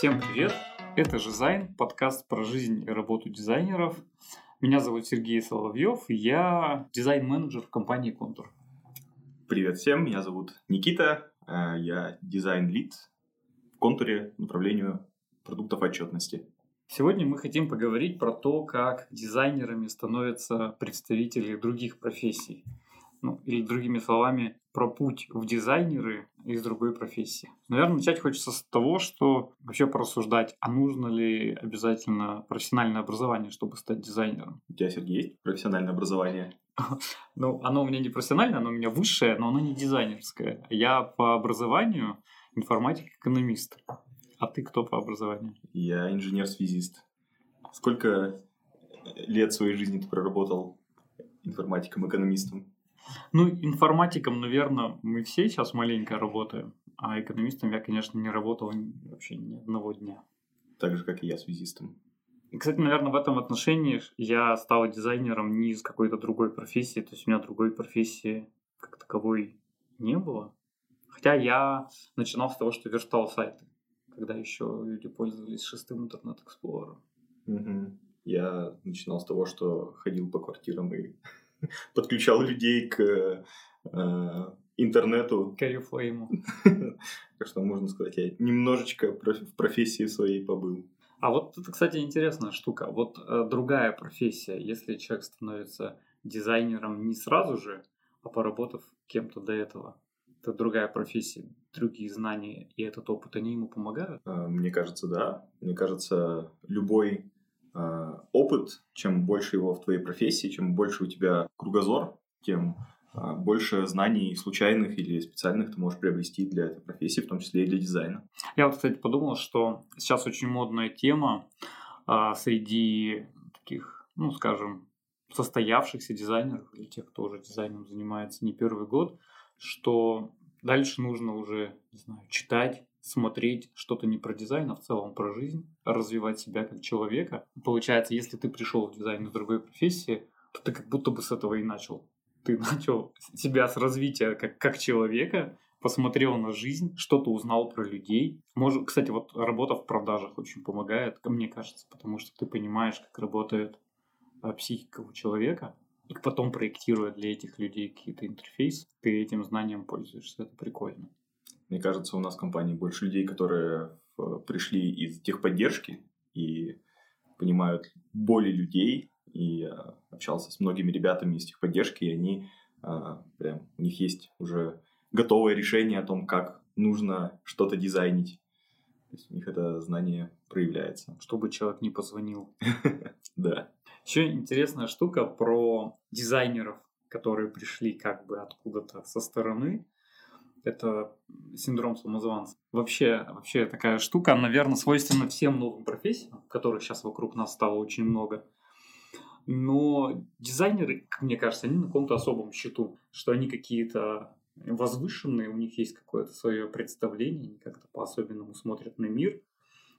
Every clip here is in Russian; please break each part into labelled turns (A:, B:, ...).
A: Всем привет! Это Жизайн, подкаст про жизнь и работу дизайнеров. Меня зовут Сергей Соловьев, я дизайн-менеджер в компании Контур.
B: Привет всем, меня зовут Никита, э, я дизайн-лид в Контуре направлению продуктов отчетности.
A: Сегодня мы хотим поговорить про то, как дизайнерами становятся представители других профессий. Ну, или другими словами, про путь в дизайнеры из другой профессии. Наверное, начать хочется с того, что вообще порассуждать, а нужно ли обязательно профессиональное образование, чтобы стать дизайнером.
B: У тебя, Сергей, есть профессиональное образование?
A: Ну, оно у меня не профессиональное, оно у меня высшее, но оно не дизайнерское. Я по образованию информатик-экономист. А ты кто по образованию?
B: Я инженер-связист. Сколько лет своей жизни ты проработал информатиком-экономистом?
A: Ну, информатиком, наверное, мы все сейчас маленько работаем, а экономистом я, конечно, не работал вообще ни одного дня.
B: Так же, как и я связистом.
A: И, кстати, наверное, в этом отношении я стал дизайнером не из какой-то другой профессии, то есть у меня другой профессии как таковой не было. Хотя я начинал с того, что верстал сайты, когда еще люди пользовались шестым интернет-эксплорером.
B: Угу. Я начинал с того, что ходил по квартирам и подключал людей к э, интернету.
A: К Oriflame.
B: Так что, можно сказать, я немножечко в профессии своей побыл.
A: А вот это, кстати, интересная штука. Вот э, другая профессия, если человек становится дизайнером не сразу же, а поработав кем-то до этого, это другая профессия, другие знания и этот опыт, они ему помогают?
B: Э, мне кажется, да. Мне кажется, любой э, опыт, чем больше его в твоей профессии, чем больше у тебя кругозор, тем э, больше знаний случайных или специальных ты можешь приобрести для этой профессии, в том числе и для дизайна.
A: Я кстати, подумал, что сейчас очень модная тема э, среди таких, ну, скажем, состоявшихся дизайнеров или тех, кто уже дизайном занимается не первый год, что дальше нужно уже, не знаю, читать, смотреть что-то не про дизайн, а в целом про жизнь, развивать себя как человека. Получается, если ты пришел в дизайн из другой профессии, то ты как будто бы с этого и начал. Ты начал себя с развития как, как человека, посмотрел на жизнь, что-то узнал про людей. Может, кстати, вот работа в продажах очень помогает, мне кажется, потому что ты понимаешь, как работает а, психика у человека, и потом проектируя для этих людей какие-то интерфейсы, ты этим знанием пользуешься. Это прикольно.
B: Мне кажется, у нас в компании больше людей, которые э, пришли из техподдержки и понимают боли людей. И я общался с многими ребятами из техподдержки, и они а, прям, у них есть уже готовое решение о том, как нужно что-то дизайнить. То есть у них это знание проявляется.
A: Чтобы человек не позвонил.
B: Да.
A: Еще интересная штука про дизайнеров, которые пришли как бы откуда-то со стороны это синдром самозванца. Вообще, вообще такая штука, наверное, свойственна всем новым профессиям, которых сейчас вокруг нас стало очень много. Но дизайнеры, мне кажется, они на каком-то особом счету, что они какие-то возвышенные, у них есть какое-то свое представление, они как-то по-особенному смотрят на мир.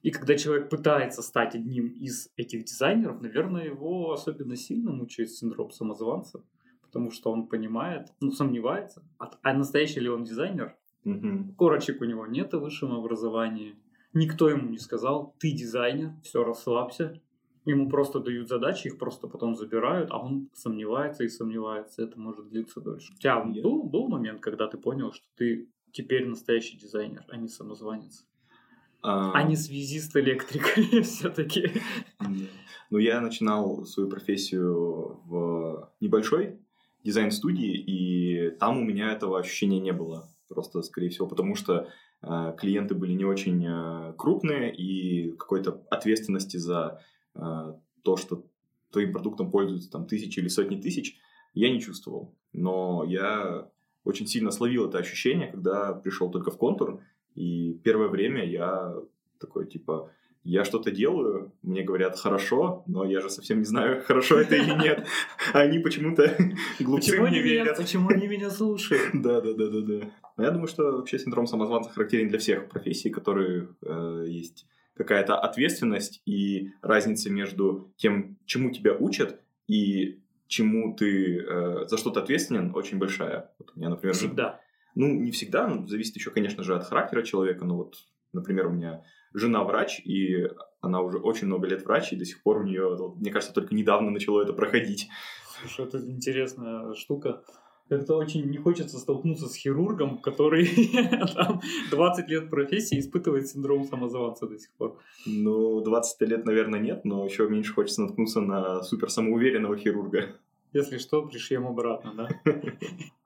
A: И когда человек пытается стать одним из этих дизайнеров, наверное, его особенно сильно мучает синдром самозванца потому что он понимает, ну, сомневается, а, а настоящий ли он дизайнер?
B: Угу.
A: Корочек у него нет в высшем образовании. Никто ему не сказал, ты дизайнер, все, расслабься. Ему просто дают задачи, их просто потом забирают, а он сомневается и сомневается. Это может длиться дольше. У тебя был, был момент, когда ты понял, что ты теперь настоящий дизайнер, а не самозванец? А, а не связист-электрик все-таки.
B: Ну, я начинал свою профессию в небольшой дизайн-студии, и там у меня этого ощущения не было. Просто, скорее всего, потому что э, клиенты были не очень э, крупные, и какой-то ответственности за э, то, что твоим продуктом пользуются там тысячи или сотни тысяч, я не чувствовал. Но я очень сильно словил это ощущение, когда пришел только в контур, и первое время я такой, типа, я что-то делаю, мне говорят хорошо, но я же совсем не знаю, хорошо это или нет. А они почему-то глупцы почему мне верят.
A: Почему они меня слушают?
B: Да, да, да, да, да. Но я думаю, что вообще синдром самозванца характерен для всех профессий, которые э, есть какая-то ответственность и разница между тем, чему тебя учат, и чему ты э, за что-то ответственен, очень большая. Вот у меня, например,
A: всегда.
B: Ну, не всегда, зависит еще, конечно же, от характера человека. Но вот, например, у меня жена врач, и она уже очень много лет врач, и до сих пор у нее, мне кажется, только недавно начало это проходить.
A: Слушай, это интересная штука. Это очень не хочется столкнуться с хирургом, который там 20 лет профессии испытывает синдром самозванца до сих пор.
B: Ну, 20 лет, наверное, нет, но еще меньше хочется наткнуться на супер самоуверенного хирурга.
A: Если что, пришьем обратно, да?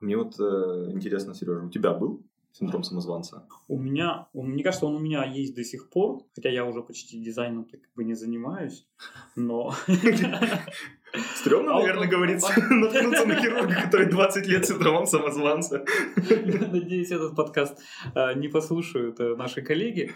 B: Мне вот э, интересно, Сережа, у тебя был синдром самозванца?
A: У меня, мне кажется, он у меня есть до сих пор, хотя я уже почти дизайном так как бы не занимаюсь, но...
B: Стремно, а наверное, говорится, наткнуться на хирурга, который 20 лет синдромом самозванца.
A: Надеюсь, этот подкаст а, не послушают э, наши коллеги.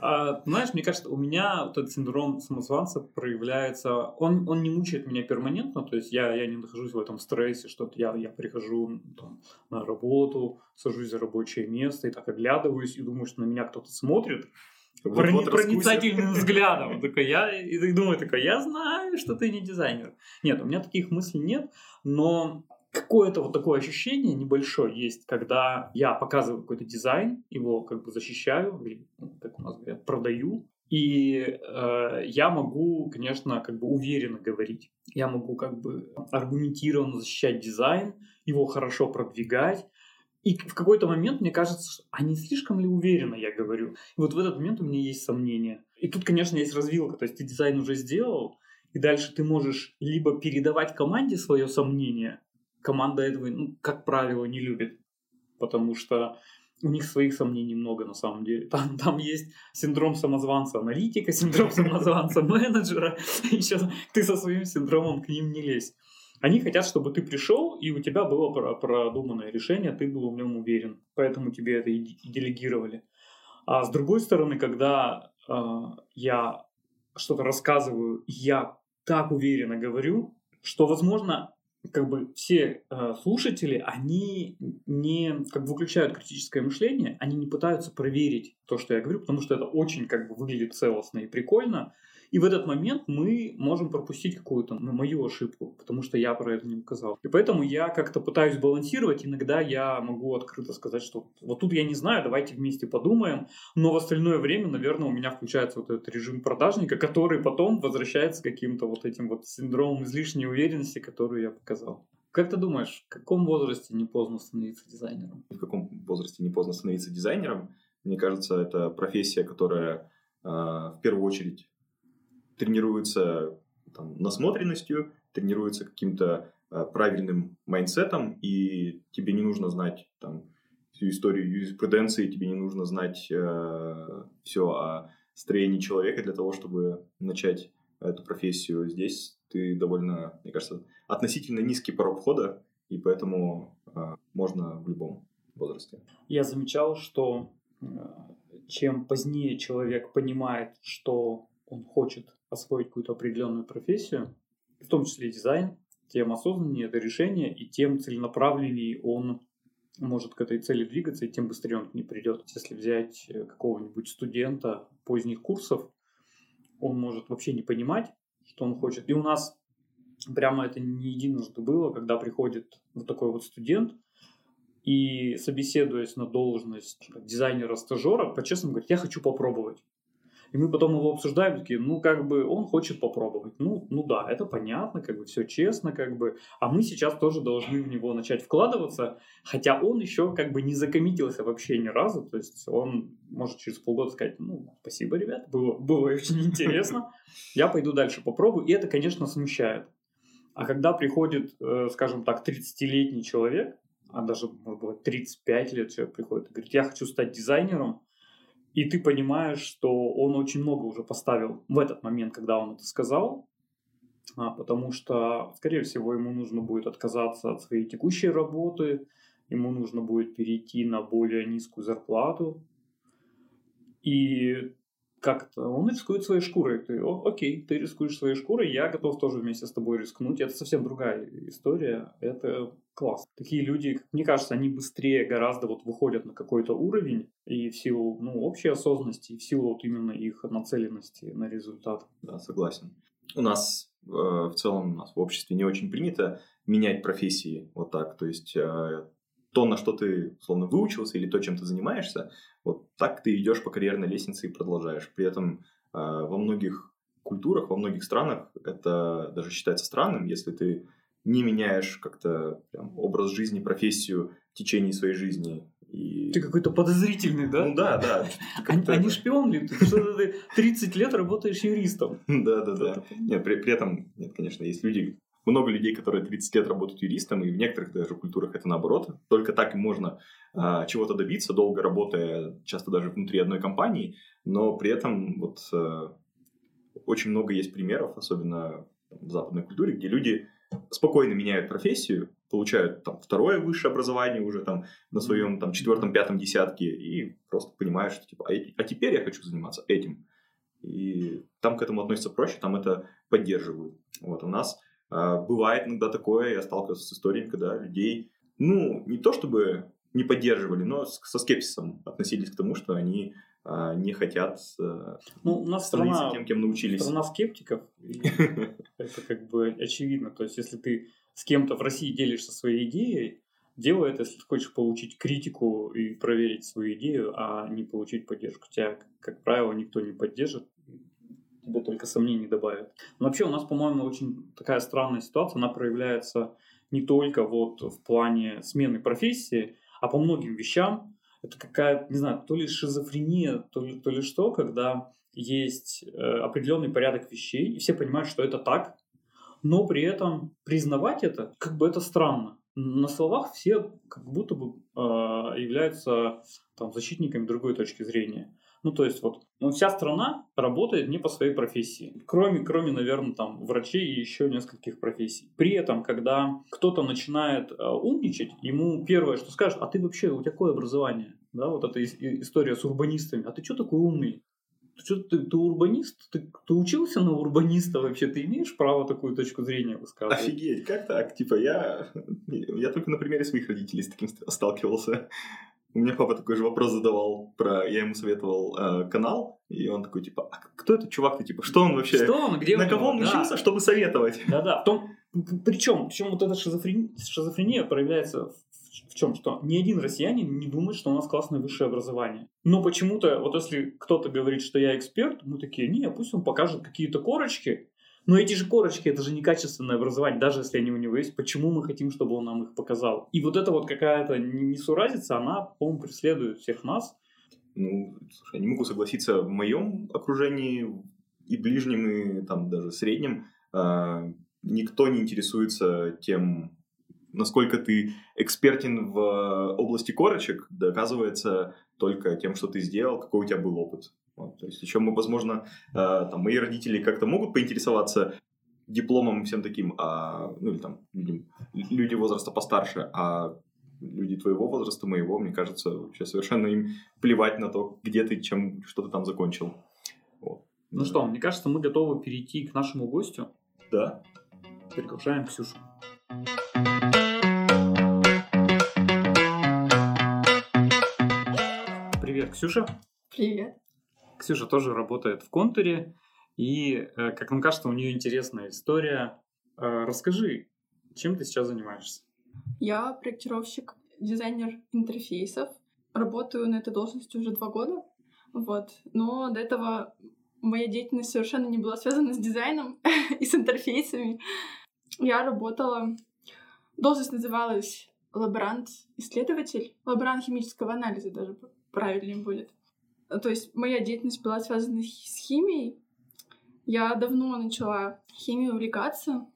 A: А, знаешь, мне кажется, у меня этот синдром самозванца проявляется... Он, он не мучает меня перманентно, то есть я, я не нахожусь в этом стрессе, что я, я прихожу там, на работу, сажусь за рабочее место и так оглядываюсь и думаю, что на меня кто-то смотрит, Вот проницательным взглядом. Такой, я, и думаю, такой, я знаю, что ты не дизайнер. Нет, у меня таких мыслей нет, но какое-то вот такое ощущение небольшое есть, когда я показываю какой-то дизайн, его как бы защищаю, или, ну, как у нас говорят, продаю, и э, я могу, конечно, как бы уверенно говорить. Я могу как бы аргументированно защищать дизайн, его хорошо продвигать, и в какой-то момент мне кажется, что а не слишком ли уверенно я говорю. И вот в этот момент у меня есть сомнения. И тут, конечно, есть развилка. То есть ты дизайн уже сделал, и дальше ты можешь либо передавать команде свое сомнение. Команда этого, ну, как правило, не любит. Потому что у них своих сомнений много на самом деле. Там, там есть синдром самозванца аналитика, синдром самозванца менеджера. Еще ты со своим синдромом к ним не лезь. Они хотят, чтобы ты пришел, и у тебя было продуманное решение, ты был в нем уверен. Поэтому тебе это и делегировали. А с другой стороны, когда э, я что-то рассказываю, я так уверенно говорю, что, возможно, как бы все э, слушатели, они не как бы выключают критическое мышление, они не пытаются проверить то, что я говорю, потому что это очень как бы выглядит целостно и прикольно, и в этот момент мы можем пропустить какую-то мою ошибку, потому что я про это не указал. И поэтому я как-то пытаюсь балансировать. Иногда я могу открыто сказать, что вот тут я не знаю, давайте вместе подумаем. Но в остальное время, наверное, у меня включается вот этот режим продажника, который потом возвращается каким-то вот этим вот синдромом излишней уверенности, которую я показал. Как ты думаешь, в каком возрасте не поздно становиться дизайнером?
B: В каком возрасте не поздно становиться дизайнером? Мне кажется, это профессия, которая э, в первую очередь тренируется там, насмотренностью, тренируется каким-то э, правильным майндсетом, и тебе не нужно знать там, всю историю юриспруденции, тебе не нужно знать э, все о строении человека для того, чтобы начать эту профессию. Здесь ты довольно, мне кажется, относительно низкий порог входа, и поэтому э, можно в любом возрасте.
A: Я замечал, что э, чем позднее человек понимает, что он хочет освоить какую-то определенную профессию, в том числе дизайн, тем осознаннее это решение, и тем целенаправленнее он может к этой цели двигаться, и тем быстрее он к ней придет. Если взять э, какого-нибудь студента поздних курсов, он может вообще не понимать, что он хочет. И у нас прямо это не единожды было, когда приходит вот такой вот студент, и собеседуясь на должность дизайнера-стажера, по-честному говорит, я хочу попробовать. И мы потом его обсуждаем, такие, ну, как бы, он хочет попробовать. Ну, ну да, это понятно, как бы, все честно, как бы. А мы сейчас тоже должны в него начать вкладываться, хотя он еще, как бы, не закоммитился вообще ни разу. То есть он может через полгода сказать, ну, спасибо, ребят, было, было очень интересно. Я пойду дальше попробую. И это, конечно, смущает. А когда приходит, э, скажем так, 30-летний человек, а даже, может быть, 35 лет человек приходит и говорит, я хочу стать дизайнером, и ты понимаешь, что он очень много уже поставил в этот момент, когда он это сказал, а, потому что, скорее всего, ему нужно будет отказаться от своей текущей работы, ему нужно будет перейти на более низкую зарплату, и как-то он рискует своей шкурой. Ты, О, окей, ты рискуешь своей шкурой, я готов тоже вместе с тобой рискнуть. Это совсем другая история. Это класс. Такие люди, мне кажется, они быстрее гораздо вот выходят на какой-то уровень и в силу ну, общей осознанности, и в силу вот именно их нацеленности на результат.
B: Да, согласен. У нас э, в целом у нас в обществе не очень принято менять профессии вот так. То есть э, то, на что ты, условно, выучился или то, чем ты занимаешься, вот так ты идешь по карьерной лестнице и продолжаешь. При этом э, во многих культурах, во многих странах это даже считается странным, если ты не меняешь как-то прям, образ жизни, профессию в течение своей жизни. И...
A: Ты какой-то подозрительный, да?
B: Ну да, да.
A: Они, они шпион ли? Ты что ты 30 лет работаешь юристом.
B: Да, да, да. Нет, при, при этом, нет, конечно, есть люди, много людей, которые 30 лет работают юристом, и в некоторых даже культурах это наоборот. Только так и можно а, чего-то добиться, долго работая, часто даже внутри одной компании, но при этом вот а, очень много есть примеров, особенно в западной культуре, где люди спокойно меняют профессию, получают там второе высшее образование уже там на своем там четвертом, пятом десятке и просто понимают, что типа, а, а теперь я хочу заниматься этим. И там к этому относятся проще, там это поддерживают. Вот у нас э, бывает иногда такое, я сталкивался с историями, когда людей, ну, не то чтобы не поддерживали, но со скепсисом относились к тому, что они не хотят
A: э, ну, у нас страна,
B: тем, кем научились.
A: Страна скептиков. Это как бы очевидно. То есть, если ты с кем-то в России делишься своей идеей, делай это, если ты хочешь получить критику и проверить свою идею, а не получить поддержку. Тебя, как правило, никто не поддержит, тебе только сомнений добавят. Но вообще у нас, по-моему, очень такая странная ситуация. Она проявляется не только вот в плане смены профессии, а по многим вещам это какая не знаю, то ли шизофрения, то ли, то ли что, когда есть э, определенный порядок вещей, и все понимают, что это так, но при этом признавать это, как бы это странно. На словах все как будто бы э, являются там, защитниками другой точки зрения. Ну, то есть вот ну, вся страна работает не по своей профессии. Кроме, кроме, наверное, там врачей и еще нескольких профессий. При этом, когда кто-то начинает э, умничать, ему первое, что скажешь, а ты вообще, у тебя какое образование? Да, вот эта история с урбанистами. А ты что такой умный? Ты что, ты, ты урбанист? Ты, ты учился на урбаниста вообще? Ты имеешь право такую точку зрения высказывать?
B: Офигеть, как так? Типа я, я только на примере своих родителей с таким сталкивался. У меня папа такой же вопрос задавал про, я ему советовал э, канал, и он такой типа, а кто этот чувак-то, типа, что он вообще?
A: Что он, где
B: На кого он да. учился, чтобы советовать?
A: Да-да, в том, причем, причем вот эта шизофрения, шизофрения проявляется в, в чем, что ни один россиянин не думает, что у нас классное высшее образование. Но почему-то, вот если кто-то говорит, что я эксперт, мы такие, не, пусть он покажет какие-то корочки, но эти же корочки, это же некачественное образование, даже если они у него есть. Почему мы хотим, чтобы он нам их показал? И вот эта вот какая-то несуразица, она, по-моему, преследует всех нас.
B: Ну, слушай, я не могу согласиться. В моем окружении и ближнем, и там даже среднем э, никто не интересуется тем, насколько ты экспертен в области корочек, доказывается только тем, что ты сделал, какой у тебя был опыт. Вот, то есть еще мы, возможно, э, там, мои родители как-то могут поинтересоваться дипломом всем таким, а, ну или там люди, люди возраста постарше, а люди твоего возраста, моего, мне кажется, вообще совершенно им плевать на то, где ты, чем, что ты там закончил.
A: Вот. Ну да. что, мне кажется, мы готовы перейти к нашему гостю.
B: Да.
A: Приглашаем Ксюшу. Привет, Ксюша.
C: Привет.
A: Ксюша тоже работает в контуре, и, э, как нам кажется, у нее интересная история. Э, расскажи, чем ты сейчас занимаешься?
C: Я проектировщик, дизайнер интерфейсов. Работаю на этой должности уже два года. Вот. Но до этого моя деятельность совершенно не была связана с дизайном и с интерфейсами. Я работала... Должность называлась лаборант-исследователь, лаборант химического анализа даже правильнее будет. Э, то есть моя деятельность была связана с химией. Я давно начала химией увлекаться,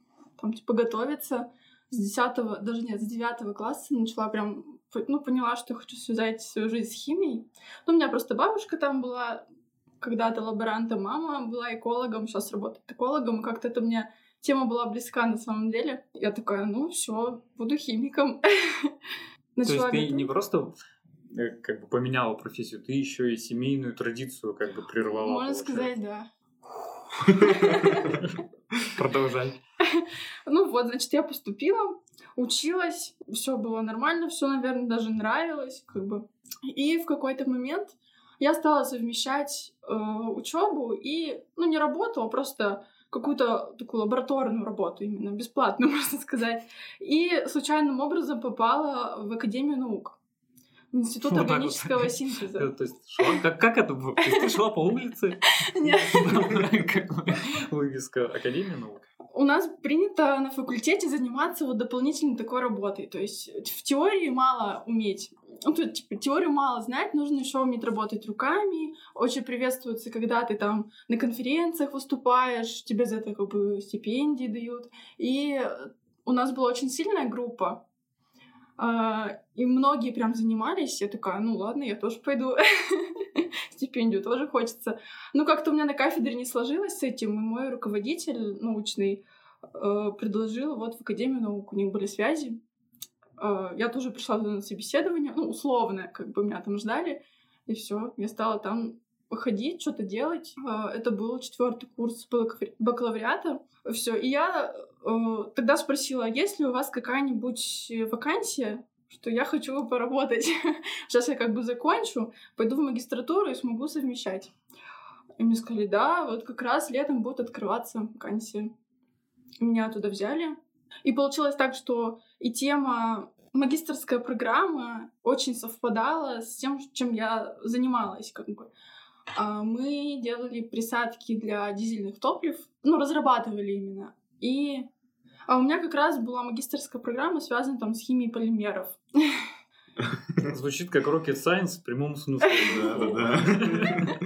C: там, типа, готовиться. С 10 даже нет, с 9 класса начала прям, ну, поняла, что я хочу связать свою жизнь с химией. Ну, у меня просто бабушка там была, когда-то лаборантом, мама была экологом, сейчас работает экологом, и как-то это мне тема была близка на самом деле. Я такая, ну, все, буду химиком.
A: То есть ты не просто как бы поменяла профессию, ты еще и семейную традицию как бы прервала.
C: Можно сказать, да.
A: Продолжай.
C: Ну вот, значит, я поступила, училась, все было нормально, все, наверное, даже нравилось, как бы. И в какой-то момент я стала совмещать э, учебу и, ну, не работу, а просто какую-то такую лабораторную работу именно, бесплатную, можно сказать. И случайным образом попала в Академию наук. Институт
A: Вот
C: органического
A: вот.
C: синтеза.
A: Э, То есть, шла- как, как это было? Ты шла по улице,
C: Нет.
A: вывеска Академии наук.
C: У нас принято на факультете заниматься вот дополнительной такой работой. То есть в теории мало уметь. Ну, тут, типа, теорию мало знать, нужно еще уметь работать руками. Очень приветствуется, когда ты там на конференциях выступаешь, тебе за это как бы стипендии дают. И у нас была очень сильная группа, и многие прям занимались. Я такая, ну ладно, я тоже пойду. Стипендию тоже хочется. Ну, как-то у меня на кафедре не сложилось с этим, и мой руководитель научный э, предложил вот в Академию наук, у них были связи. Э, Я тоже пришла на собеседование, ну, условное, как бы меня там ждали, и все, я стала там ходить, что-то делать. Э, Это был четвертый курс бакалаври- бакалавриата. Все. И я тогда спросила, есть ли у вас какая-нибудь вакансия, что я хочу поработать. Сейчас я как бы закончу, пойду в магистратуру и смогу совмещать. И мне сказали, да, вот как раз летом будет открываться вакансия. Меня туда взяли. И получилось так, что и тема магистрская программа очень совпадала с тем, чем я занималась, как бы. А Мы делали присадки для дизельных топлив, ну, разрабатывали именно. И а у меня как раз была магистрская программа, связанная там с химией полимеров.
A: Звучит как rocket science в прямом смысле.
B: Да-да-да.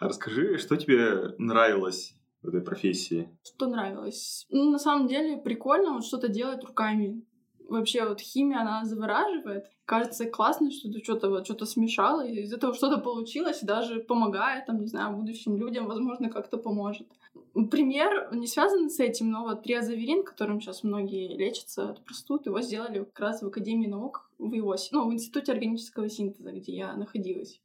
B: А Расскажи, что тебе нравилось в этой профессии?
C: Что нравилось? Ну, на самом деле, прикольно вот что-то делать руками. Вообще, вот химия, она завораживает. Кажется классно, что ты что-то вот что-то смешала, и из этого что-то получилось, и даже помогает, там, не знаю, будущим людям, возможно, как-то поможет. Пример не связан с этим, но вот триазоверин, которым сейчас многие лечатся от простуд, его сделали как раз в Академии наук в ИОСе, ну, в Институте органического синтеза, где я находилась.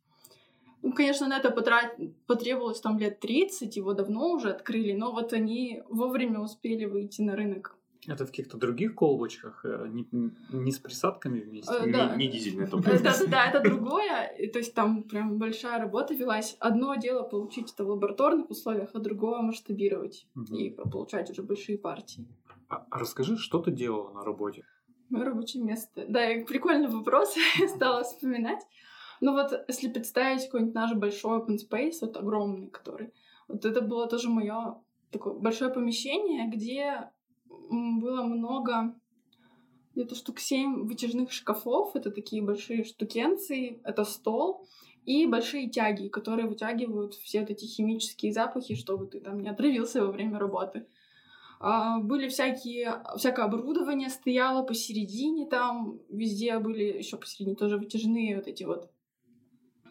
C: Ну, конечно, на это потрат- потребовалось там лет 30, его давно уже открыли, но вот они вовремя успели выйти на рынок.
A: Это в каких-то других колбочках, э, не, не с присадками вместе.
C: Э, да.
B: Не, не дизельное
C: Э,
B: топливо.
C: Да-да-да, это другое. И То есть там прям большая работа велась. Одно дело получить это в лабораторных условиях, а другое масштабировать и получать уже большие партии.
A: А а расскажи, что ты делала на работе?
C: Мое рабочее место. Да, и прикольный вопрос, я стала вспоминать. Ну вот, если представить какой-нибудь наш большой open space, вот огромный который, вот это было тоже мое такое большое помещение, где было много, где-то штук семь вытяжных шкафов, это такие большие штукенции, это стол, и большие тяги, которые вытягивают все вот эти химические запахи, чтобы ты там не отравился во время работы. А, были всякие, всякое оборудование стояло посередине там, везде были еще посередине тоже вытяжные вот эти вот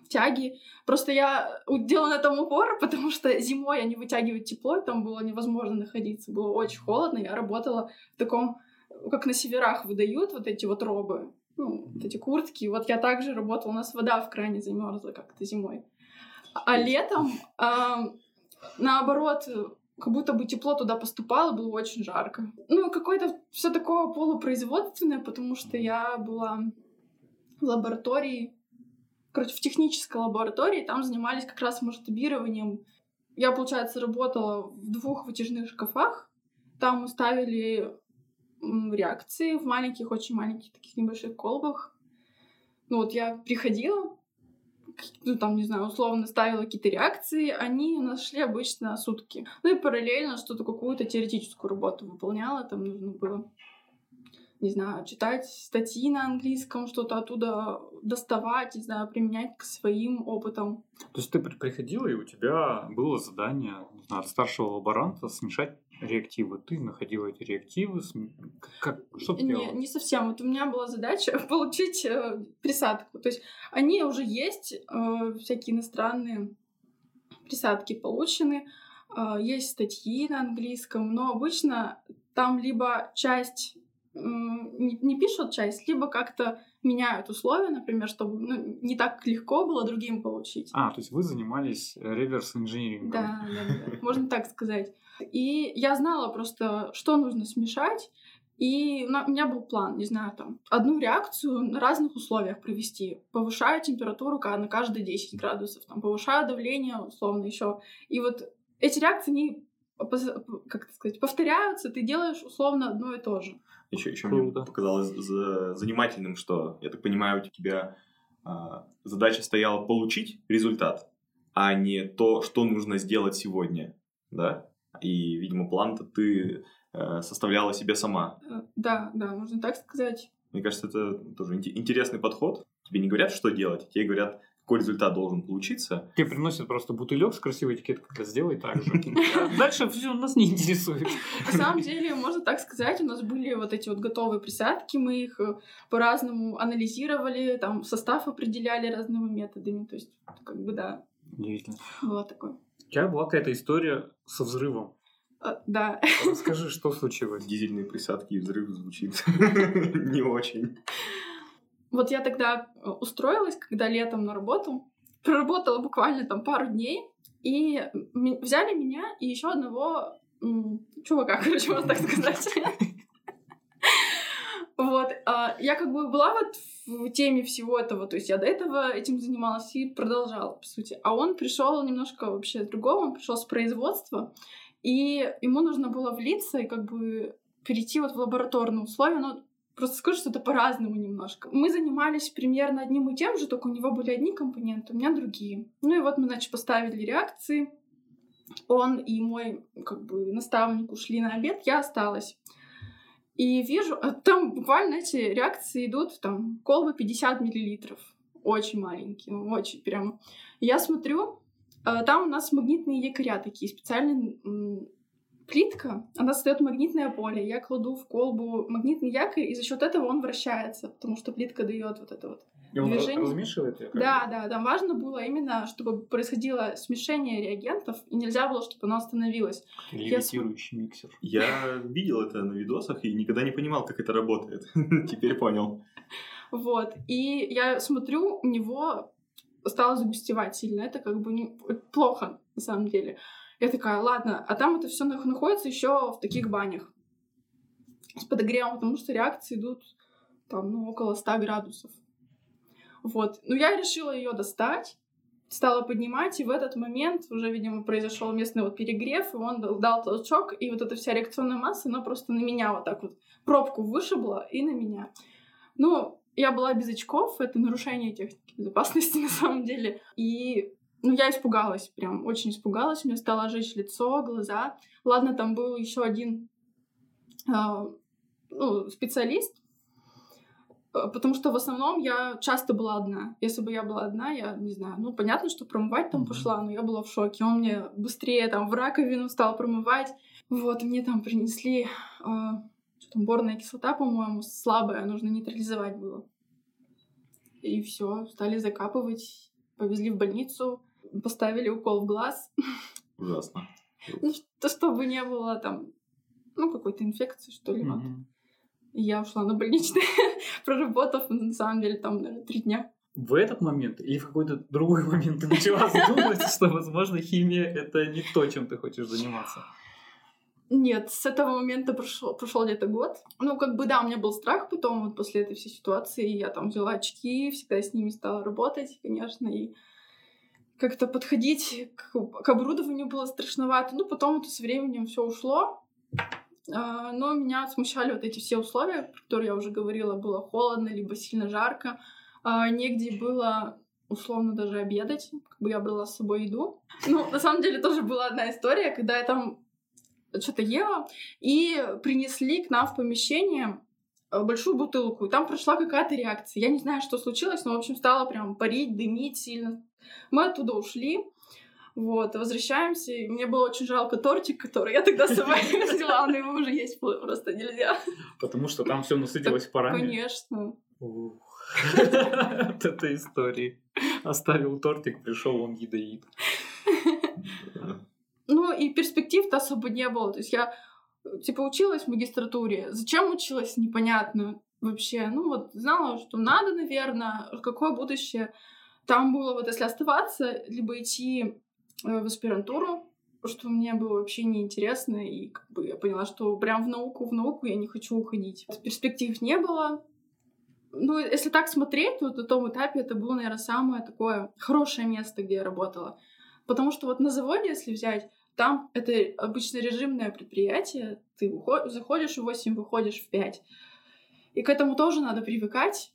C: тяги. Просто я делала на этом упор, потому что зимой они вытягивают тепло, и там было невозможно находиться, было очень холодно. Я работала в таком, как на северах выдают вот эти вот робы, ну, вот эти куртки. Вот я также работала, у нас вода в кране замерзла как-то зимой. А летом, ам, наоборот, как будто бы тепло туда поступало, было очень жарко. Ну, какое-то все такое полупроизводственное, потому что я была в лаборатории, короче, в технической лаборатории, там занимались как раз масштабированием. Я, получается, работала в двух вытяжных шкафах. Там мы ставили реакции в маленьких, очень маленьких таких небольших колбах. Ну вот я приходила, ну там, не знаю, условно ставила какие-то реакции, они у нас шли обычно сутки. Ну и параллельно что-то, какую-то теоретическую работу выполняла, там нужно было не знаю, читать статьи на английском, что-то оттуда доставать, не знаю, применять к своим опытам.
A: То есть ты при- приходила, и у тебя было задание знаю, от старшего лаборанта смешать реактивы. Ты находила эти реактивы, как, что ты
C: Не,
A: делала?
C: не совсем. Вот у меня была задача получить э, присадку. То есть они уже есть, э, всякие иностранные присадки получены, э, есть статьи на английском, но обычно там либо часть не, не пишут часть, либо как-то меняют условия, например, чтобы ну, не так легко было другим получить.
A: А, то есть вы занимались реверс-инжинирингом.
C: Да, да, да, можно так сказать. И я знала просто, что нужно смешать, и у меня был план, не знаю, там, одну реакцию на разных условиях провести. Повышаю температуру на каждые 10 градусов, там, повышаю давление, условно, еще. И вот эти реакции, они как это сказать, повторяются, ты делаешь условно одно и то же.
B: Еще, еще мне показалось за, занимательным, что, я так понимаю, у тебя а, задача стояла получить результат, а не то, что нужно сделать сегодня, да? И, видимо, план-то ты э, составляла себе сама.
C: Э, да, да, можно так сказать.
B: Мне кажется, это тоже интересный подход. Тебе не говорят, что делать, тебе говорят, какой результат должен получиться.
A: Тебе приносят просто бутылек с красивой этикеткой, сделай так же. Дальше все нас не интересует.
C: На самом деле, можно так сказать, у нас были вот эти вот готовые присадки, мы их э, по-разному анализировали, там состав определяли разными методами, то есть как бы да.
A: Удивительно.
C: Было такое.
A: У тебя была какая-то история со взрывом.
C: А, да.
A: Расскажи, что случилось?
B: Дизельные присадки и взрыв звучит не очень.
C: Вот я тогда э, устроилась, когда летом на работу, проработала буквально там пару дней, и взяли меня и еще одного чувака, короче, можно так сказать. Вот, а, я как бы была вот в теме всего этого, то есть я до этого этим занималась и продолжала, по сути. А он пришел немножко вообще другого, он пришел с производства, и ему нужно было влиться и как бы перейти вот в лабораторные условия, но Просто скажу, что это по-разному немножко. Мы занимались примерно одним и тем же, только у него были одни компоненты, у меня другие. Ну и вот мы, значит, поставили реакции. Он и мой, как бы, наставник ушли на обед, я осталась. И вижу, а там буквально эти реакции идут, там, колба 50 миллилитров. Очень маленькие, ну, очень прям. Я смотрю, а, там у нас магнитные якоря такие, специальные плитка, она создает магнитное поле. Я кладу в колбу магнитный якорь, и за счет этого он вращается, потому что плитка дает вот это вот
A: и он движение. размешивает
C: ее? Да, да. Там важно было именно, чтобы происходило смешение реагентов, и нельзя было, чтобы оно остановилось.
A: Левитирующий
B: я...
A: миксер.
B: Я видел это на видосах и никогда не понимал, как это работает. Теперь понял.
C: Вот. И я смотрю, у него стало загустевать сильно. Это как бы не... плохо, на самом деле. Я такая, ладно, а там это все находится еще в таких банях с подогревом, потому что реакции идут там, ну, около 100 градусов. Вот. Ну, я решила ее достать, стала поднимать, и в этот момент уже, видимо, произошел местный вот перегрев, и он дал толчок, и вот эта вся реакционная масса, она просто на меня вот так вот пробку вышибла и на меня. Ну, я была без очков, это нарушение техники безопасности на самом деле. И ну, я испугалась, прям очень испугалась. Мне стало жечь лицо, глаза. Ладно, там был еще один э, ну, специалист, а, потому что в основном я часто была одна. Если бы я была одна, я не знаю, ну, понятно, что промывать там пошла, но я была в шоке. Он мне быстрее там в раковину стал промывать. Вот, мне там принесли, э, что там, борная кислота, по-моему, слабая, нужно нейтрализовать было. И все, стали закапывать, повезли в больницу поставили укол в глаз.
B: Ужасно.
C: Ну, что, чтобы не было там, ну, какой-то инфекции, что ли, вот. И я ушла на больничный, проработав, на самом деле, там, наверное, три дня.
A: В этот момент или в какой-то другой момент ты начала задумываться, что, возможно, химия — это не то, чем ты хочешь заниматься?
C: Нет, с этого момента прошел, прошел где-то год. Ну, как бы, да, у меня был страх потом, вот после этой всей ситуации. Я там взяла очки, всегда с ними стала работать, конечно, и как-то подходить к, к оборудованию было страшновато. Ну, потом это со временем все ушло. А, но меня смущали вот эти все условия, про которые я уже говорила. Было холодно, либо сильно жарко. А, негде было условно даже обедать. Как бы я брала с собой еду. Ну, на самом деле тоже была одна история, когда я там что-то ела, и принесли к нам в помещение большую бутылку, и там прошла какая-то реакция. Я не знаю, что случилось, но, в общем, стало прям парить, дымить сильно. Мы оттуда ушли. Вот, возвращаемся, и мне было очень жалко тортик, который я тогда с собой взяла, но его уже есть просто нельзя.
A: Потому что там все насытилось парами?
C: Конечно.
A: Вот это история. Оставил тортик, пришел он ядоид.
C: Ну и перспектив-то особо не было. То есть я типа училась в магистратуре. Зачем училась, непонятно вообще. Ну вот знала, что надо, наверное, какое будущее. Там было вот если оставаться, либо идти э, в аспирантуру, что мне было вообще неинтересно, и как бы я поняла, что прям в науку, в науку я не хочу уходить. Перспектив не было. Ну, если так смотреть, то на том этапе это было, наверное, самое такое хорошее место, где я работала. Потому что вот на заводе, если взять, там это обычно режимное предприятие, ты заходишь в 8, выходишь в 5. И к этому тоже надо привыкать.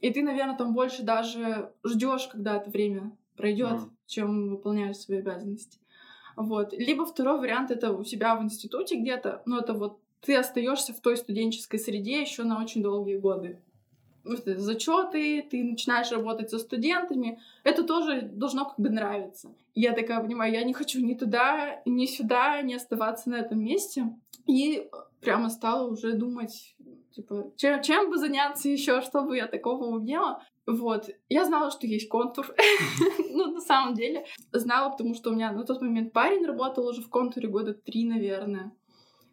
C: И ты, наверное, там больше даже ждешь, когда это время пройдет,
A: Мгм.
C: чем выполняешь свои обязанности. Вот. Либо второй вариант это у себя в институте где-то, но это вот ты остаешься в той студенческой среде еще на очень долгие годы. Зачеты, ты начинаешь работать со студентами, это тоже должно как бы нравиться. Я такая понимаю, я не хочу ни туда, ни сюда, не оставаться на этом месте. И прямо стала уже думать, типа, чем, чем бы заняться еще, чтобы я такого умела. Вот. Я знала, что есть контур. ну, на самом деле. Знала, потому что у меня на тот момент парень работал уже в контуре года три, наверное.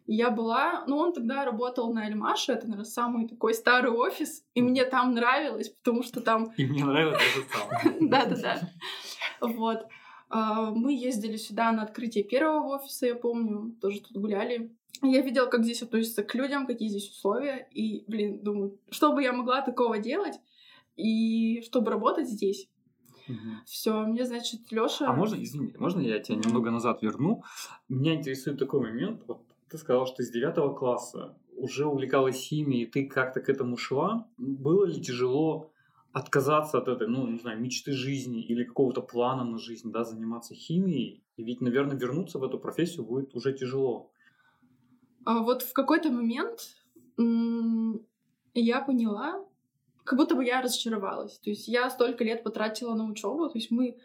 C: И я была... Ну, он тогда работал на Эльмаше, это, наверное, самый такой старый офис, и мне там нравилось, потому что там...
A: И мне нравится это самое.
C: Да-да-да. Вот. А, Мы ездили сюда на открытие первого офиса, я помню, тоже тут гуляли. Я видела, как здесь относятся к людям, какие здесь условия, и, блин, думаю, что бы я могла такого делать, и чтобы работать здесь.
A: Мгм.
C: Все, мне, значит, Лёша...
A: А можно, извини, можно я тебя немного назад верну? Меня интересует такой момент. Вот ты сказал, что с девятого класса уже увлекалась химией, ты как-то к этому шла. Было ли тяжело отказаться от этой, ну, не знаю, мечты жизни или какого-то плана на жизнь, да, заниматься химией? И ведь, наверное, вернуться в эту профессию будет уже тяжело.
C: А вот в какой-то момент я поняла, как будто бы я разочаровалась. То есть я столько лет потратила на учебу, то есть мы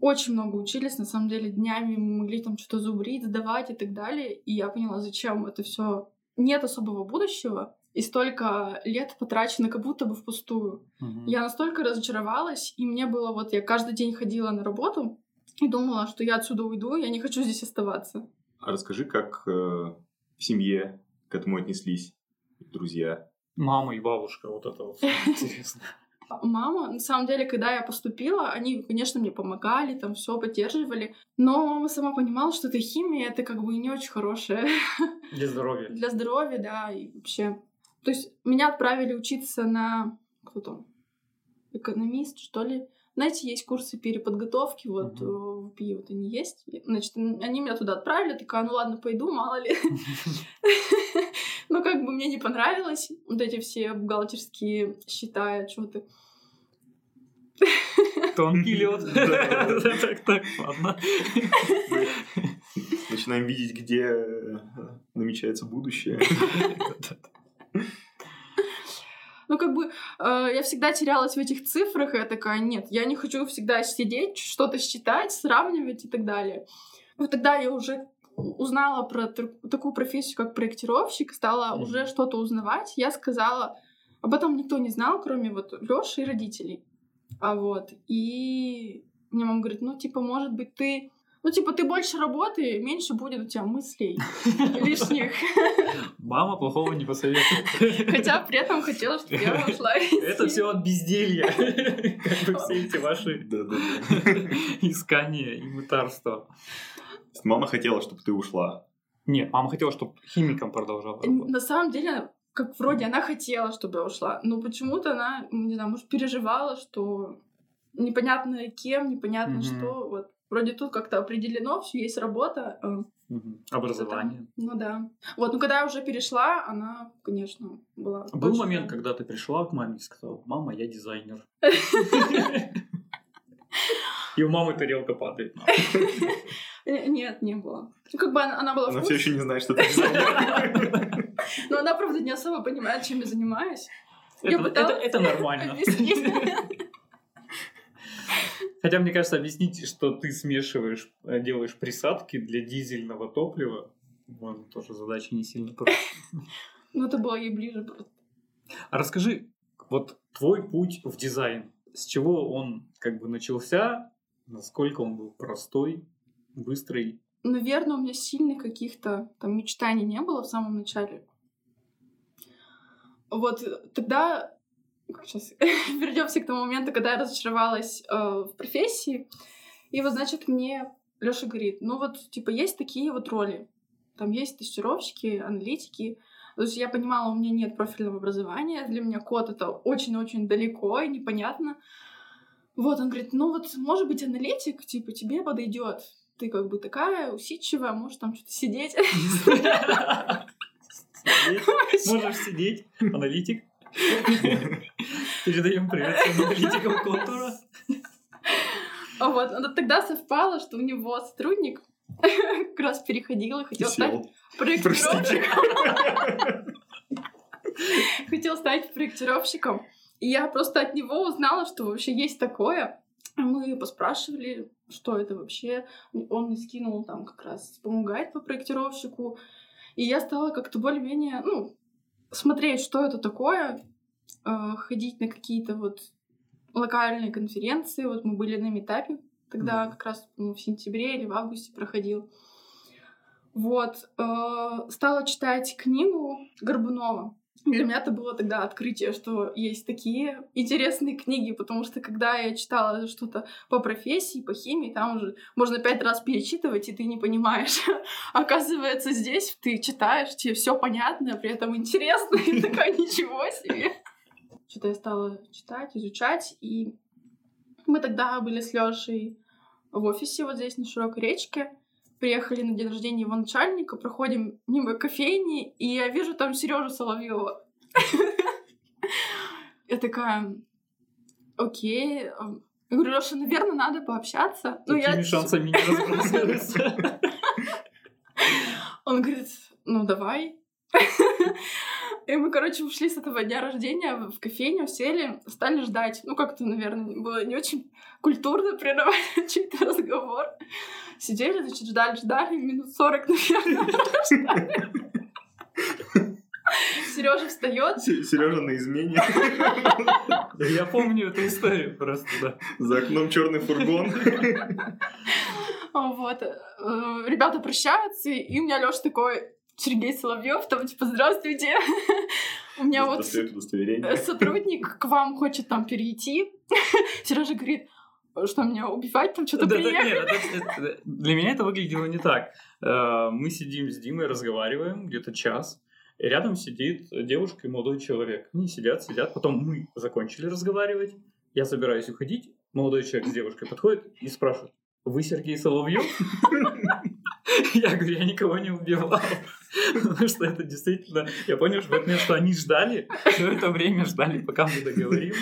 C: очень много учились, на самом деле, днями мы могли там что-то зубрить, сдавать и так далее. И я поняла, зачем это все. Нет особого будущего, и столько лет потрачено как будто бы впустую.
A: Мгм.
C: Я настолько разочаровалась, и мне было вот, я каждый день ходила на работу и думала, что я отсюда уйду, я не хочу здесь оставаться.
B: А расскажи, как э, в семье к этому отнеслись друзья?
A: Мама и бабушка, вот это вот интересно.
C: Мама, на самом деле, когда я поступила, они, конечно, мне помогали, там все поддерживали, но мама сама понимала, что эта химия это как бы не очень хорошая
A: Для здоровья.
C: для здоровья, да, и вообще. То есть меня отправили учиться на кто там, экономист, что ли. Знаете, есть курсы переподготовки, вот э, в ПИ вот они есть. Значит, они меня туда отправили, такая, ну ладно, пойду, мало ли. Ну, как бы мне не понравилось вот эти все бухгалтерские счета и отчеты.
A: Тонкий лед. Так, так, ладно.
B: Начинаем видеть, где э, намечается будущее.
C: Ну, как бы, э, я всегда терялась в этих цифрах, и я такая, нет, я не хочу всегда сидеть, что-то считать, сравнивать и так далее. Вот тогда я уже узнала про такую профессию, как проектировщик, стала
A: Мгм.
C: уже что-то узнавать. Я сказала, об этом никто не знал, кроме вот Лёши и родителей. А вот, и мне мама говорит, ну, типа, может быть, ты... Ну, типа, ты больше работай, меньше будет у тебя мыслей лишних.
A: Мама плохого не посоветует.
C: Хотя при этом хотела, чтобы я ушла.
A: Это все от безделья. Как бы все эти ваши искания и мытарства.
B: Мама хотела, чтобы ты ушла.
A: Нет, мама хотела, чтобы химиком продолжала работать.
C: На самом деле, как вроде она хотела, чтобы я ушла, но почему-то она, не знаю, может, переживала, что непонятно кем, непонятно
A: Мгм.
C: что. Вот вроде тут как-то определено, все есть работа. э,
A: Мгм. Образование.
C: Ну да. Вот, ну когда я уже перешла, она, конечно, была.
A: Был
C: очень
A: момент, когда ты пришла к маме и сказала, мама, я дизайнер. И у мамы тарелка падает.
C: Э, Нет, не было. Ну, как бы она, она была
B: Она все еще не знает, что ты дизайнер.
C: но она, правда, не особо понимает, чем я занимаюсь. Я
A: Это-
C: пыталась
A: Это нормально. Хотя, мне кажется, объяснить, что ты смешиваешь, э, делаешь присадки для дизельного топлива, можно тоже задача не сильно проще.
C: Ну, это было ей ближе просто.
A: А расскажи, вот твой путь в дизайн, с чего он как бы начался, насколько он был простой, быстрый?
C: Наверное, у меня сильных каких-то там мечтаний не было в самом начале. Вот э, тогда, сейчас вернемся к тому моменту, когда я разочаровалась э, в профессии. И вот, значит, мне Лёша говорит, ну вот, типа, есть такие вот роли. Там есть тестировщики, аналитики. То есть я понимала, у меня нет профильного образования. Для меня код — это очень-очень далеко и непонятно. Вот, он говорит, ну вот, может быть, аналитик, типа, тебе подойдет. Ты как бы такая усидчивая, можешь там что-то сидеть.
A: Можешь сидеть, аналитик. Передаем привет аналитикам контура.
C: Вот, но тогда совпало, что у него сотрудник как раз переходил и хотел стать проектировщиком. Хотел стать проектировщиком. И я просто от него узнала, что вообще есть такое. Мы поспрашивали, что это вообще. Он мне скинул там как раз помогает по проектировщику. И я стала как-то более-менее, ну, смотреть, что это такое, э, ходить на какие-то вот локальные конференции. Вот мы были на метапе, тогда mm. как раз ну, в сентябре или в августе проходил. Вот. Э, стала читать книгу Горбунова для меня это было тогда открытие, что есть такие интересные книги, потому что когда я читала что-то по профессии, по химии, там уже можно пять раз перечитывать, и ты не понимаешь. Оказывается, здесь ты читаешь, тебе все понятно, при этом интересно, и такая ничего себе. Что-то я стала читать, изучать, и мы тогда были с Лешей в офисе вот здесь на Широкой речке, приехали на день рождения его начальника, проходим мимо кофейни, и я вижу там Сережу Соловьева. Я такая, окей. Я говорю, Леша, наверное, надо пообщаться.
A: Ну, Такими шансами не разбрасываются.
C: Он говорит, ну давай. И мы, короче, ушли с этого дня рождения в кофейню, сели, стали ждать. Ну, как-то, наверное, было не очень культурно прерывать чей-то разговор. Сидели, значит, ждали, ждали, минут 40, наверное, Сережа встает.
B: Сережа на измене.
A: Я помню эту историю просто, да.
B: За окном черный фургон.
C: Вот. Э, ребята прощаются, и у меня Леша такой, Сергей Соловьев, там, типа, здравствуйте. У меня вот сотрудник к вам хочет там перейти. Сережа говорит, что меня убивать, там что-то да,
A: приехали. Для меня это выглядело не так. Э, мы сидим с Димой, разговариваем где-то час, и рядом сидит девушка и молодой человек. Они сидят, сидят, потом мы закончили разговаривать, я собираюсь уходить, молодой человек с девушкой подходит и спрашивает, вы Сергей Соловьев? Я говорю, я никого не убивал. Потому что это действительно... Я понял, что, это, что они ждали, все это время ждали, пока мы договорим.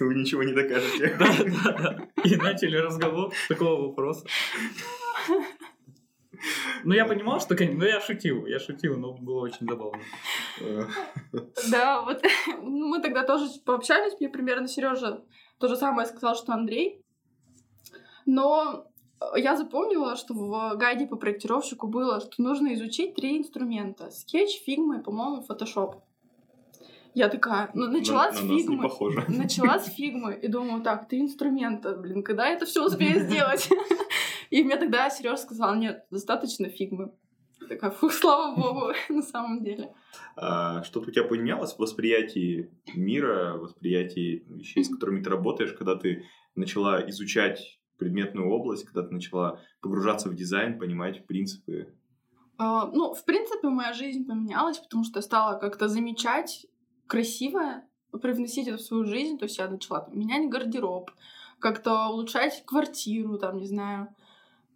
B: Вы ничего не докажете.
A: Да, да, да. И начали разговор с такого вопроса. Ну, я понимал, что... Ну, я шутил, я шутил, но было очень забавно.
C: Да, вот мы тогда тоже пообщались, мне примерно Сережа то же самое сказал, что Андрей. Но я запомнила, что в гайде по проектировщику было, что нужно изучить три инструмента. Скетч, фигма и, по-моему, фотошоп. Я такая, ну, начала на, с фигмы. Начала с фигмы и думаю, так, три инструмента, блин, когда я это все успею сделать? И мне тогда Сережа сказал, нет, достаточно фигмы. Такая, фух, слава богу, на самом деле.
B: А, что-то у тебя поменялось в восприятии мира, восприятии вещей, с которыми ты работаешь, когда ты начала изучать предметную область, когда ты начала погружаться в дизайн, понимать принципы?
C: Uh, ну, в принципе, моя жизнь поменялась, потому что я стала как-то замечать красивое, привносить это в свою жизнь. То есть я начала там, менять гардероб, как-то улучшать квартиру, там, не знаю.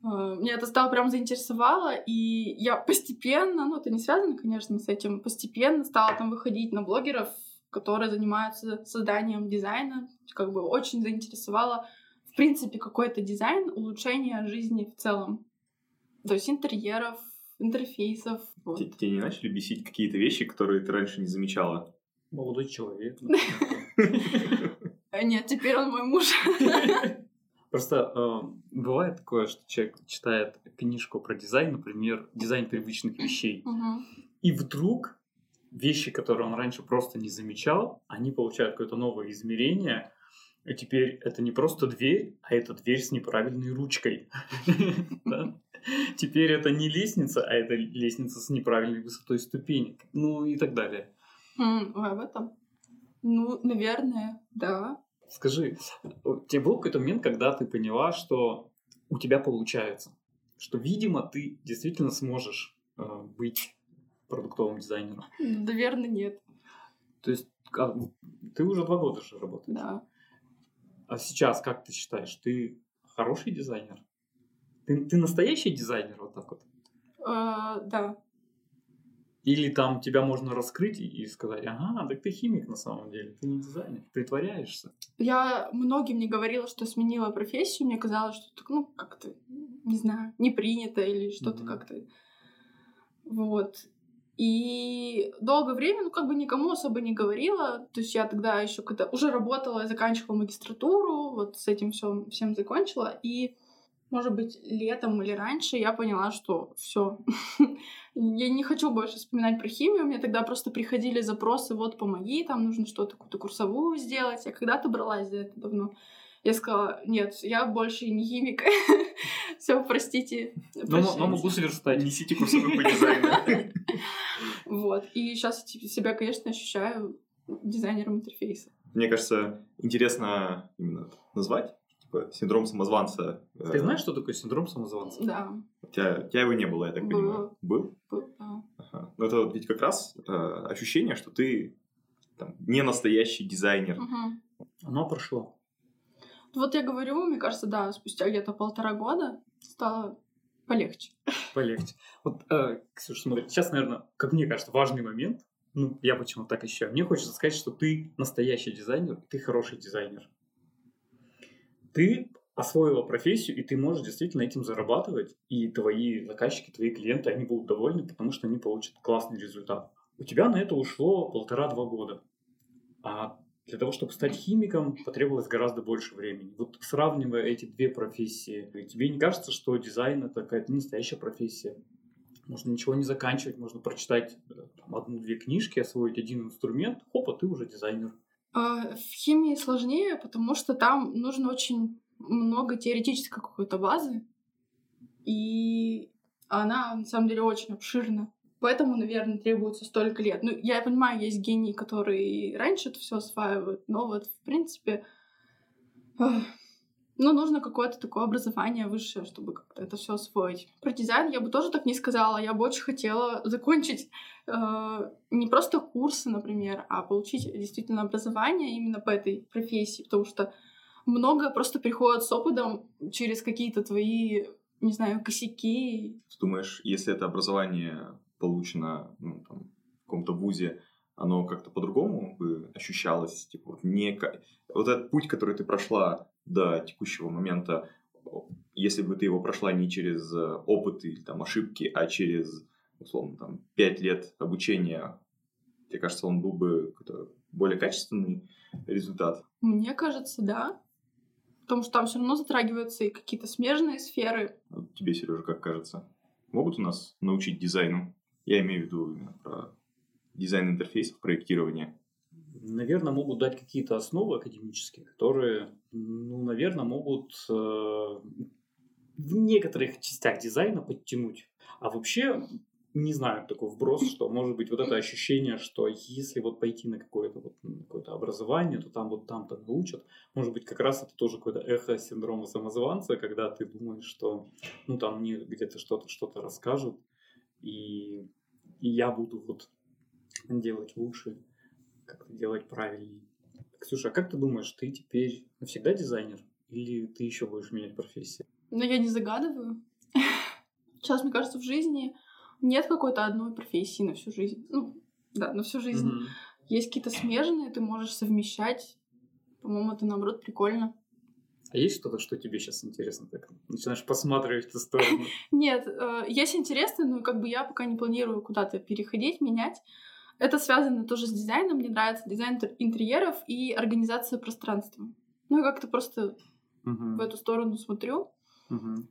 C: Uh, меня это стало прям заинтересовало, и я постепенно, ну, это не связано, конечно, с этим, постепенно стала там выходить на блогеров, которые занимаются созданием дизайна, как бы очень заинтересовала в принципе, какой-то дизайн улучшения жизни в целом. То есть интерьеров, интерфейсов.
B: Вот. Тебя не начали бесить какие-то вещи, которые ты раньше не замечала?
A: Молодой человек.
C: Нет, теперь он мой муж.
A: Просто э, бывает такое, что человек читает книжку про дизайн, например, дизайн привычных вещей, и вдруг вещи, которые он раньше просто не замечал, они получают какое-то новое измерение, и теперь это не просто дверь, а это дверь с неправильной ручкой. Теперь это не лестница, а это лестница с неправильной высотой ступенек. Ну и так далее.
C: В этом? Ну, наверное, да.
A: Скажи, у тебя был какой-то момент, когда ты поняла, что у тебя получается? Что, видимо, ты действительно сможешь э, быть продуктовым дизайнером?
C: Наверное, нет.
A: То есть а, ты уже два года же работаешь?
C: Да.
A: А сейчас, как ты считаешь, ты хороший дизайнер? Ты, ты настоящий дизайнер вот так вот?
C: А, да.
A: Или там тебя можно раскрыть и, сказать, ага, так ты химик на самом деле, ты не дизайнер, притворяешься.
C: Я многим не говорила, что сменила профессию, мне казалось, что так, ну, как-то, не знаю, не принято или что-то
A: Мгм.
C: как-то. Вот. И долгое время, ну, как бы никому особо не говорила. То есть я тогда еще когда уже работала, заканчивала магистратуру, вот с этим всем, всем закончила. И, может быть, летом или раньше я поняла, что все. Я не хочу больше вспоминать про химию. Мне тогда просто приходили запросы, вот, помоги, там нужно что-то, какую-то курсовую сделать. Я когда-то бралась за это давно. Я сказала, нет, я больше не химик. Все, простите.
A: Но, м-
C: прощайте».
A: но могу сверстать.
B: Несите курсовую по дизайну.
C: Вот. И сейчас себя, конечно, ощущаю дизайнером интерфейса.
B: Мне кажется, интересно именно назвать, типа, синдром самозванца.
A: Ты знаешь, что такое синдром самозванца?
C: Да,
B: У тебя, у тебя его не было, я так
C: Было.
B: понимаю. Был?
C: был, да.
B: Ага. Ну, это вот ведь как раз э, ощущение, что ты там, не настоящий дизайнер.
C: Мгм.
A: Оно прошло.
C: Вот я говорю, мне кажется, да, спустя где-то полтора года стало полегче.
A: Полегче. Вот, э, Ксюша, смотри, сейчас, наверное, как мне кажется, важный момент. Ну, я почему-то так ощущаю. Мне хочется сказать, что ты настоящий дизайнер, ты хороший дизайнер. Ты освоила профессию, и ты можешь действительно этим зарабатывать, и твои заказчики, твои клиенты, они будут довольны, потому что они получат классный результат. У тебя на это ушло полтора-два года. А для того, чтобы стать химиком, потребовалось гораздо больше времени. Вот сравнивая эти две профессии, тебе не кажется, что дизайн это какая-то настоящая профессия? Можно ничего не заканчивать, можно прочитать э, одну-две книжки, освоить один инструмент, хопа, ты уже дизайнер.
C: А, В химии сложнее, потому что там нужно очень много теоретической какой-то базы, и она на самом деле очень обширна. Поэтому, наверное, требуется столько лет. Ну, я понимаю, есть гении, которые и раньше это все осваивают, но вот, в принципе, ну, нужно какое-то такое образование высшее, чтобы как-то это все освоить. Про дизайн я бы тоже так не сказала. Я бы очень хотела закончить э, не просто курсы, например, а получить действительно образование именно по этой профессии, потому что много просто приходит с опытом через какие-то твои, не знаю, косяки.
B: Думаешь, если это образование получено ну, там, в каком-то вузе, оно как-то по-другому бы ощущалось? Типа, вот, не... ка- вот этот путь, который ты прошла до текущего момента, если бы ты его прошла не через э, опыт или там, ошибки, а через, условно, там, пять лет обучения, тебе кажется, он был бы более качественный результат?
C: Мне кажется, да. Потому что там все равно затрагиваются и какие-то смежные сферы.
B: Вот тебе, Сережа, как кажется? Могут у нас научить дизайну? Я имею в виду именно про дизайн интерфейсов, проектирование.
A: Наверное, могут дать какие-то основы академические, которые, ну, наверное, могут э, в некоторых частях дизайна подтянуть. А вообще, не знаю, такой вброс, что может быть вот это ощущение, что если вот пойти на какое-то вот, на какое-то образование, то там вот там-то научат. Может быть, как раз это тоже какое-то эхо синдрома самозванца, когда ты думаешь, что ну там мне где-то что-то что-то расскажут, и, и я буду вот делать лучше, как-то делать правильнее. Ксюша, а как ты думаешь, ты теперь навсегда дизайнер? Или ты еще будешь менять профессию?
C: Но я не загадываю. Сейчас, мне кажется, в жизни нет какой-то одной профессии на всю жизнь. Ну, да, на всю жизнь.
A: Мгм.
C: Есть какие-то смежные, ты можешь совмещать. По-моему, это, наоборот, прикольно.
A: А есть что-то, что тебе сейчас интересно? Так начинаешь посматривать в ту сторону.
C: Нет, э, есть интересно, но как бы я пока не планирую куда-то переходить, менять. Это связано тоже с дизайном. Мне нравится дизайн интер- интерьеров и организация пространства. Ну, я как-то просто в эту сторону смотрю.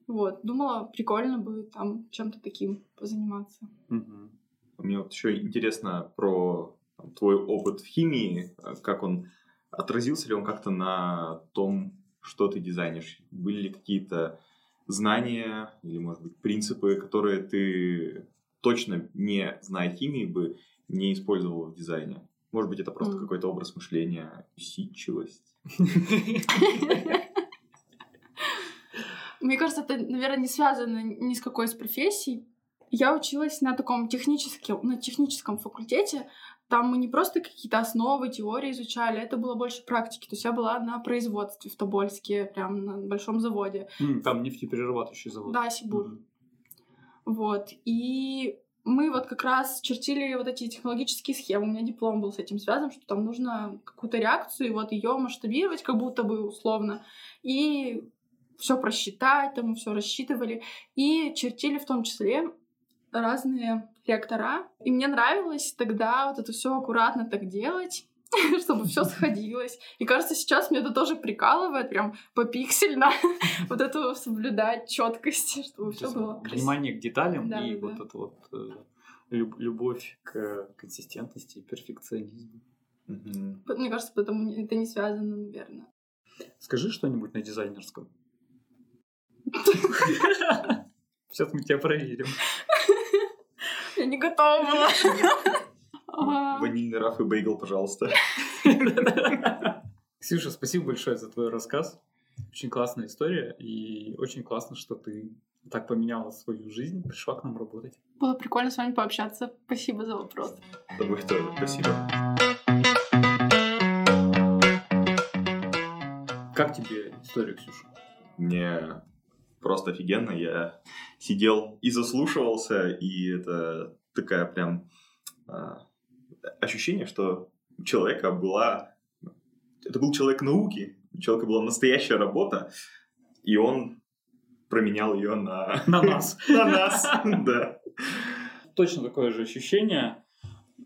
C: Вот, думала, прикольно бы там чем-то таким позаниматься.
A: Мгм.
B: Мне вот еще интересно про там, твой опыт в химии, э, как он отразился ли он как-то на том, что ты дизайнишь? Были ли какие-то знания или, может быть, принципы, которые ты точно не зная химии бы не использовал в дизайне? Может быть, это просто
C: Мгм.
B: какой-то образ мышления, усидчивость.
C: Мне кажется, это, наверное, не связано ни с какой из профессий. Я училась на таком техническом, на техническом факультете, там мы не просто какие-то основы, теории изучали, это было больше практики. То есть я была на производстве в Тобольске, прям на большом заводе.
A: М, Там нефтеперерабатывающий завод.
C: Да, Сибур.
A: Мгм.
C: Вот. И мы вот как раз чертили вот эти технологические схемы. У меня диплом был с этим связан, что там нужно какую-то реакцию, и вот ее масштабировать как будто бы условно. И все просчитать, там все рассчитывали. И чертили в том числе разные реактора. И мне нравилось тогда вот это все аккуратно так делать чтобы все сходилось. И кажется, сейчас меня это тоже прикалывает, прям попиксельно вот это соблюдать четкость, чтобы
A: То
C: все было красиво.
A: Внимание к деталям
C: Да,
A: и
C: да,
A: вот это вот э, люб- любовь к консистентности и перфекционизму.
C: Мне кажется, поэтому это не связано, наверное.
A: Скажи что-нибудь на дизайнерском. Сейчас мы тебя проверим.
C: Не готова была.
B: Ванильный раф и бейгл, пожалуйста.
A: Ксюша, спасибо большое за твой рассказ. Очень классная история, и очень классно, что ты так поменяла свою жизнь, пришла к нам работать.
C: Было прикольно с вами пообщаться. Спасибо за вопрос.
B: Тобой тоже. Спасибо.
A: Как тебе история, Ксюша?
B: Мне просто офигенно. Я сидел и заслушивался, и это такая прям а, ощущение, что у человека была... Это был человек науки, у человека была настоящая работа, и он променял ее на,
A: На нас.
B: на нас. Да.
A: Точно такое же ощущение.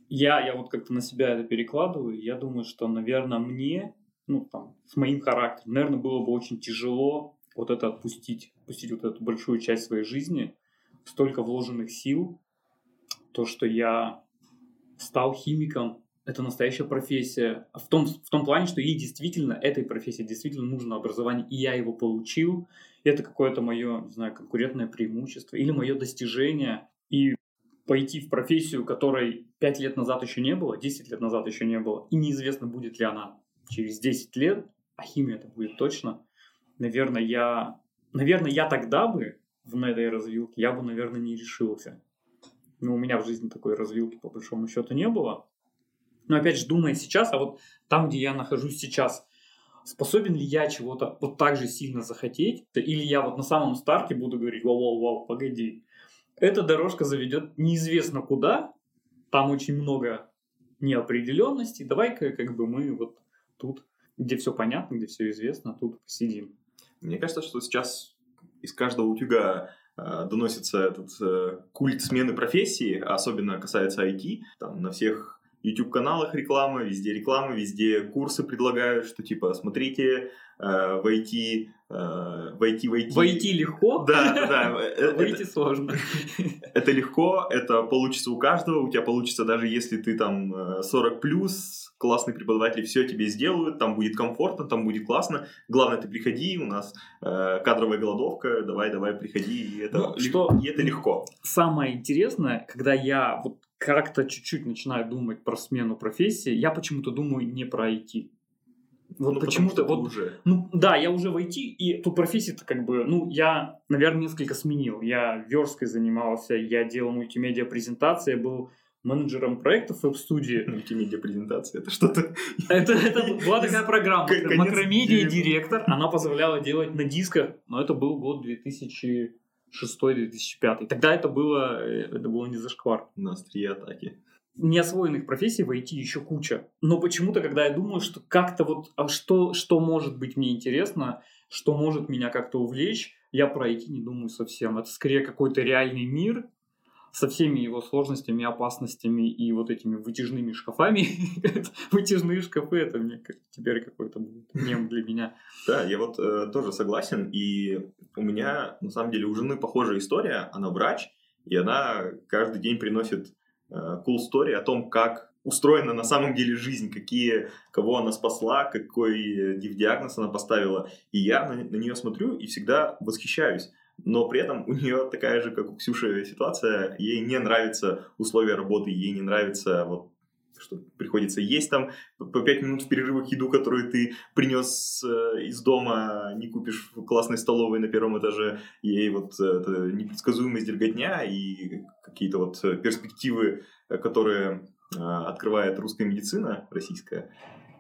A: Я, я вот как-то на себя это перекладываю. Я думаю, что, наверное, мне, ну, там, с моим характером, наверное, было бы очень тяжело вот это отпустить, отпустить вот эту большую часть своей жизни, столько вложенных сил, то, что я стал химиком, это настоящая профессия. В том, в том плане, что ей действительно, этой профессии действительно нужно образование, и я его получил. Это какое-то мое, не знаю, конкурентное преимущество или мое достижение. И пойти в профессию, которой 5 лет назад еще не было, 10 лет назад еще не было, и неизвестно, будет ли она через 10 лет, а химия это будет точно, наверное, я, наверное, я тогда бы в этой развилке, я бы, наверное, не решился. Но у меня в жизни такой развилки, по большому счету, не было. Но опять же, думая сейчас, а вот там, где я нахожусь сейчас, способен ли я чего-то вот так же сильно захотеть, или я вот на самом старте буду говорить, вау-вау-вау, погоди, эта дорожка заведет неизвестно куда, там очень много неопределенности, давай-ка как бы мы вот тут, где все понятно, где все известно, тут посидим.
B: Мне кажется, что сейчас из каждого утюга доносится этот э, культ смены профессии, особенно касается IT. Там на всех YouTube-каналах реклама, везде реклама, везде курсы предлагают, что типа смотрите, э, в IT, э, в IT, в IT.
A: Войти легко,
B: Да, да. Э, это-
A: выйти сложно.
B: это легко, это получится у каждого, у тебя получится даже если ты там э, 40 плюс, классный преподаватель все тебе сделают, там будет комфортно, там будет классно. Главное, ты приходи, у нас э, кадровая голодовка, давай, давай, приходи, и это,
A: Ну,
B: лег-
A: что-
B: и это легко.
A: Самое интересное, когда я вот как-то чуть-чуть начинаю думать про смену профессии, я почему-то думаю не про IT. Вот
B: Ну,
A: почему-то вот
B: уже.
A: Ну, да, я уже в IT, и тут профессия-то как бы, ну, я, наверное, несколько сменил. Я версткой занимался, я делал мультимедиа презентации, я был менеджером проектов в студии.
B: Мультимедиа презентация, это что-то...
A: Это, это была такая программа, Макромедиа директор. Она позволяла делать на дисках, но это был год 2006-2005. Тогда это было, э, это было не зашквар.
B: На острие атаки.
A: неосвоенных профессий в IT еще куча. Но почему-то, когда я думаю, что как-то вот, а что, что может быть мне интересно, что может меня как-то увлечь, я про IT не думаю совсем. Это скорее какой-то реальный мир со всеми его сложностями, опасностями и вот этими вытяжными шкафами. Вытяжные шкафы, это мне теперь какой-то мем для меня.
B: Да, я вот э, тоже согласен, и у меня, на самом деле, у жены похожая история, она врач, и она каждый день приносит э, cool story о том, как устроена на самом деле жизнь, какие, кого она спасла, какой э, диагноз она поставила, и я на, на нее смотрю и всегда восхищаюсь. Но при этом у нее такая же, как у Ксюши, ситуация. Ей не нравятся условия работы, ей не нравится вот что приходится есть там по 5 минут в перерывах еду, которую ты принес э, из дома, не купишь в классной столовой на первом этаже, ей вот э, непредсказуемость дня и какие-то вот э, перспективы, которые открывает русская медицина, российская,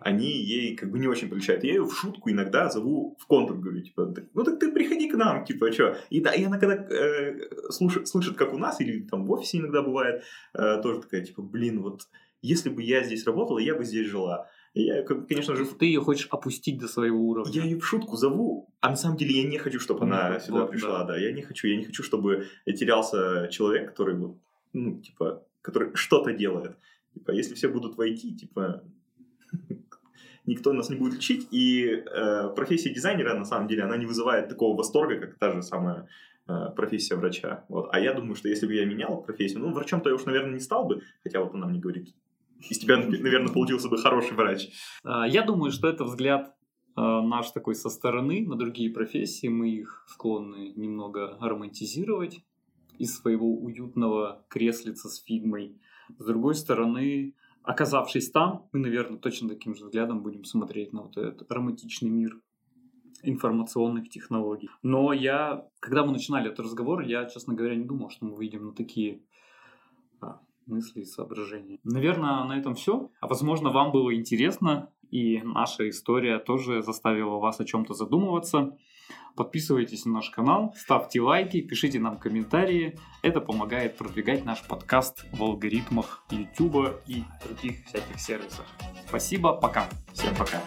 B: они ей как бы не очень приличают. Я ее в шутку иногда зову в контур, говорю, типа, ну так ты приходи к нам, типа, что? И да, и она когда э, слушает, слышит, как у нас, или там в офисе иногда бывает, э, тоже такая, типа, блин, вот если бы я здесь работала, я бы здесь жила. Я, конечно же...
A: Ты ее хочешь опустить до своего уровня.
B: Я ее в шутку зову, а на самом деле я не хочу, чтобы она ну, сюда вот, пришла, да. да. Я не хочу, я не хочу, чтобы терялся человек, который, ну, типа, который что-то делает. Типа, если все будут войти, типа, никто нас не будет лечить, и э, профессия дизайнера, на самом деле, она не вызывает такого восторга, как та же самая э, профессия врача. Вот. А я думаю, что если бы я менял профессию, ну, врачом-то я уж, наверное, не стал бы, хотя вот она мне говорит, из тебя, наверное, получился бы хороший врач.
A: А, я думаю, что это взгляд э, наш такой со стороны на другие профессии, мы их склонны немного романтизировать из своего уютного креслица с фигмой. С другой стороны, оказавшись там, мы, наверное, точно таким же взглядом будем смотреть на вот этот романтичный мир информационных технологий. Но я, когда мы начинали этот разговор, я, честно говоря, не думал, что мы выйдем на такие а, мысли и соображения. Наверное, на этом все. А возможно, вам было интересно, и наша история тоже заставила вас о чем-то задумываться. Подписывайтесь на наш канал, ставьте лайки, пишите нам комментарии. Это помогает продвигать наш подкаст в алгоритмах YouTube и других всяких сервисах. Спасибо, пока.
B: Всем пока.